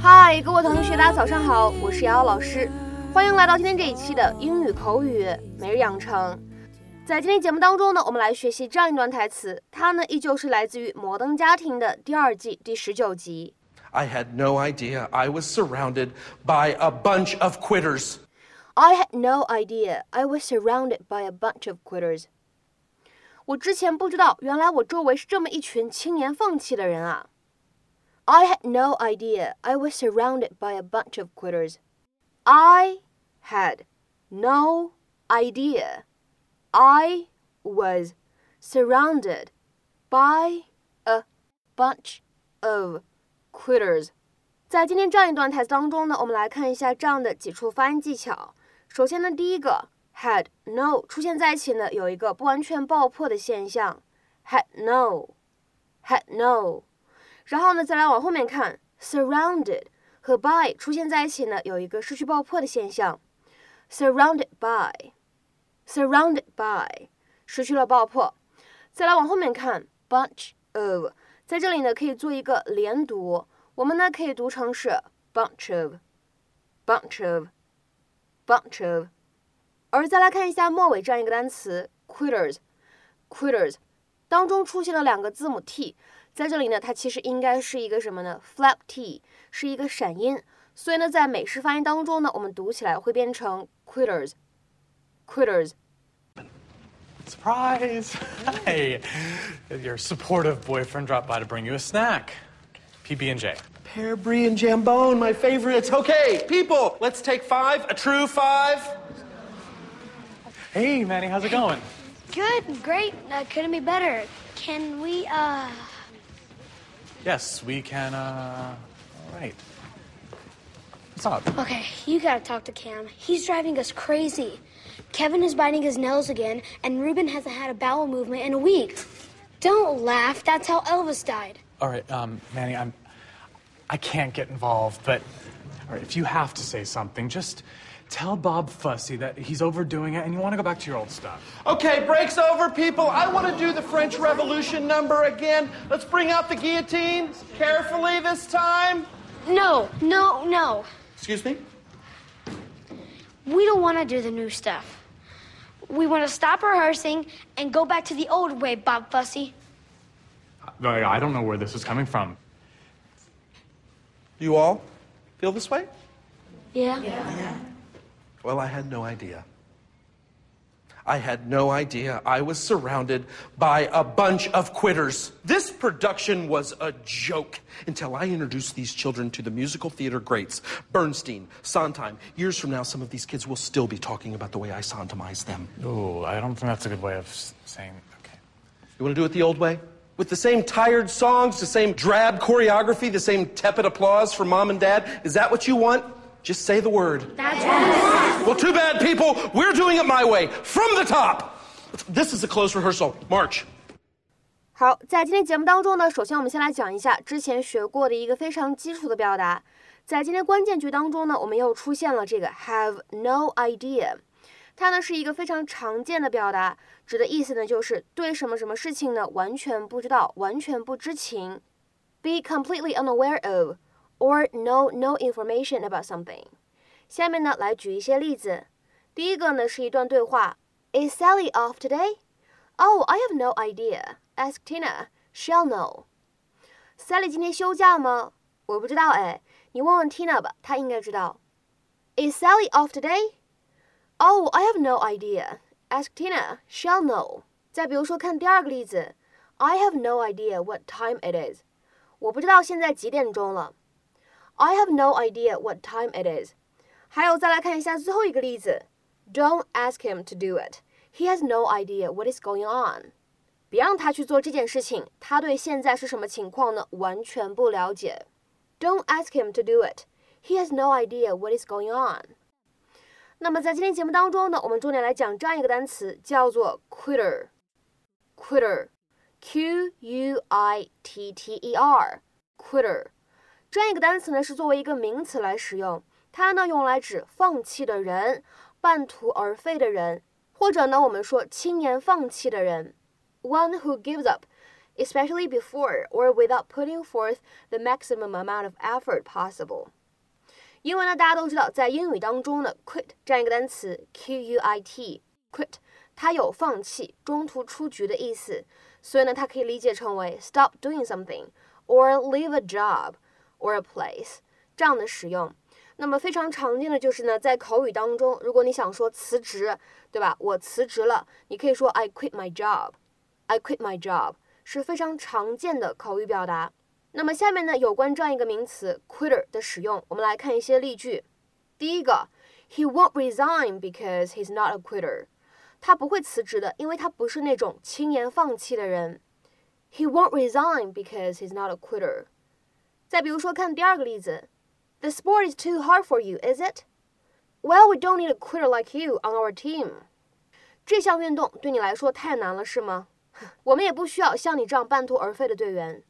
嗨，各位同学，大家早上好，我是瑶瑶老师，欢迎来到今天这一期的英语口语每日养成。在今天节目当中呢，我们来学习这样一段台词，它呢依旧是来自于《摩登家庭》的第二季第十九集。I had no idea I was surrounded by a bunch of quitters. I had no idea I was surrounded by a bunch of quitters. 我之前不知道，原来我周围是这么一群轻言放弃的人啊。I had no idea I was surrounded by a bunch of quitters. I had no idea I was surrounded by a bunch of quitters. 在今天这样一段台词当中呢，我们来看一下这样的几处发音技巧。首先呢，第一个 had no 出现在一起呢，有一个不完全爆破的现象，had no had no。然后呢，再来往后面看，surrounded 和 by 出现在一起呢，有一个失去爆破的现象，surrounded by，surrounded by 失去了爆破。再来往后面看，bunch of 在这里呢可以做一个连读，我们呢可以读成是 bunch of，bunch of，bunch of。而再来看一下末尾这样一个单词，quitters，quitters 当中出现了两个字母 t。在这里呢，它其实应该是一个什么呢？flap t 是一个闪音，所以呢，在美式发音当中呢，我们读起来会变成 quitters，quitters。Surprise! Hey, your supportive boyfriend dropped by to bring you a snack. PB and J. Pear brie and jambon, my favorites. Okay, people, let's take five. A true five. Hey, Manny, how's it going? Good, great. Uh, couldn't be better. Can we, uh. Yes, we can, uh. All right. What's up? Okay, you gotta talk to Cam. He's driving us crazy. Kevin is biting his nails again, and Ruben hasn't had a bowel movement in a week. Don't laugh. That's how Elvis died. All right, um, Manny, I'm. I can't get involved, but. All right, if you have to say something, just tell Bob Fussy that he's overdoing it and you want to go back to your old stuff. Okay, break's over, people. I want to do the French Revolution number again. Let's bring out the guillotine. Carefully this time. No, no, no. Excuse me? We don't want to do the new stuff. We want to stop rehearsing and go back to the old way, Bob Fussy. I I don't know where this is coming from. You all feel this way? Yeah. Yeah? Well, I had no idea. I had no idea I was surrounded by a bunch of quitters. This production was a joke until I introduced these children to the musical theater greats Bernstein, Sondheim. Years from now, some of these kids will still be talking about the way I Sondheimized them. Oh, I don't think that's a good way of saying. Okay. You want to do it the old way? With the same tired songs, the same drab choreography, the same tepid applause from mom and dad? Is that what you want? Just say the word. That's right. Well, too bad, people. We're doing it my way, from the top. This is a close rehearsal. March. 好，在今天节目当中呢，首先我们先来讲一下之前学过的一个非常基础的表达。在今天关键句当中呢，我们又出现了这个 have no idea，它呢是一个非常常见的表达，指的意思呢就是对什么什么事情呢完全不知道，完全不知情，be completely unaware of or know no information about something。 下面呢来举一些例子，第一个呢是一段对话：Is Sally off today? Oh, I have no idea. Ask Tina. She'll know. Sally 今天休假吗？我不知道哎，你问问 Tina 吧，她应该知道。Is Sally off today? Oh, I have no idea. Ask Tina. She'll know. 再比如说，看第二个例子，I have no idea what time it is. 我不知道现在几点钟了。I have no idea what time it is. 还有，再来看一下最后一个例子，Don't ask him to do it. He has no idea what is going on. 别让他去做这件事情，他对现在是什么情况呢？完全不了解。Don't ask him to do it. He has no idea what is going on. 那么在今天节目当中呢，我们重点来讲这样一个单词，叫做 quitter。quitter，Q U I T T E R，quitter。这样一个单词呢，是作为一个名词来使用， 它呢用来指放弃的人，半途而废的人，或者呢我们说轻言放弃的人，one who gives up。especially before or without putting forth the maximum amount of effort possible。因为呢，大家都知道，在英语当中呢，quit 这样一个单词，q u i t，quit，它有放弃、中途出局的意思，所以呢，它可以理解成为 stop doing something or leave a job or a place 这样的使用。 那么非常常见的就是呢，在口语当中，如果你想说辞职，对吧？我辞职了，你可以说 I quit my job。I quit my job。是非常常见的口语表达。那么下面呢，有关这样一个名词 quitter 的使用，我们来看一些例句。第一个，He won't resign because he's not a quitter。他不会辞职的，因为他不是那种轻言放弃的人。He won't resign because he's not a quitter。再比如说，看第二个例子 ，The sport is too hard for you, is it? Well, we don't need a quitter like you on our team。这项运动对你来说太难了，是吗？我们也不需要像你这样半途而废的队员。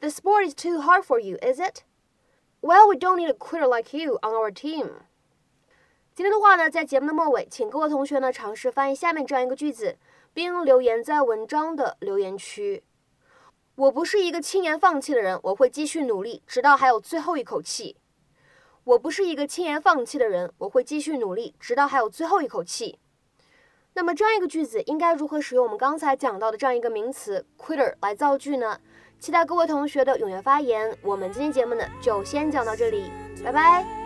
The sport is too hard for you, is it? Well, we don't need a quitter like you on our team. 今天的话呢，在节目的末尾，请各位同学呢尝试翻译下面这样一个句子，并留言在文章的留言区。 我不是一个轻言放弃的人，我会继续努力，直到还有最后一口气。我不是一个轻言放弃的人，我会继续努力，直到还有最后一口气。那么这样一个句子应该如何使用我们刚才讲到的这样一个名词 quitter 来造句呢？期待各位同学的踊跃发言。我们今天节目呢就先讲到这里，拜拜。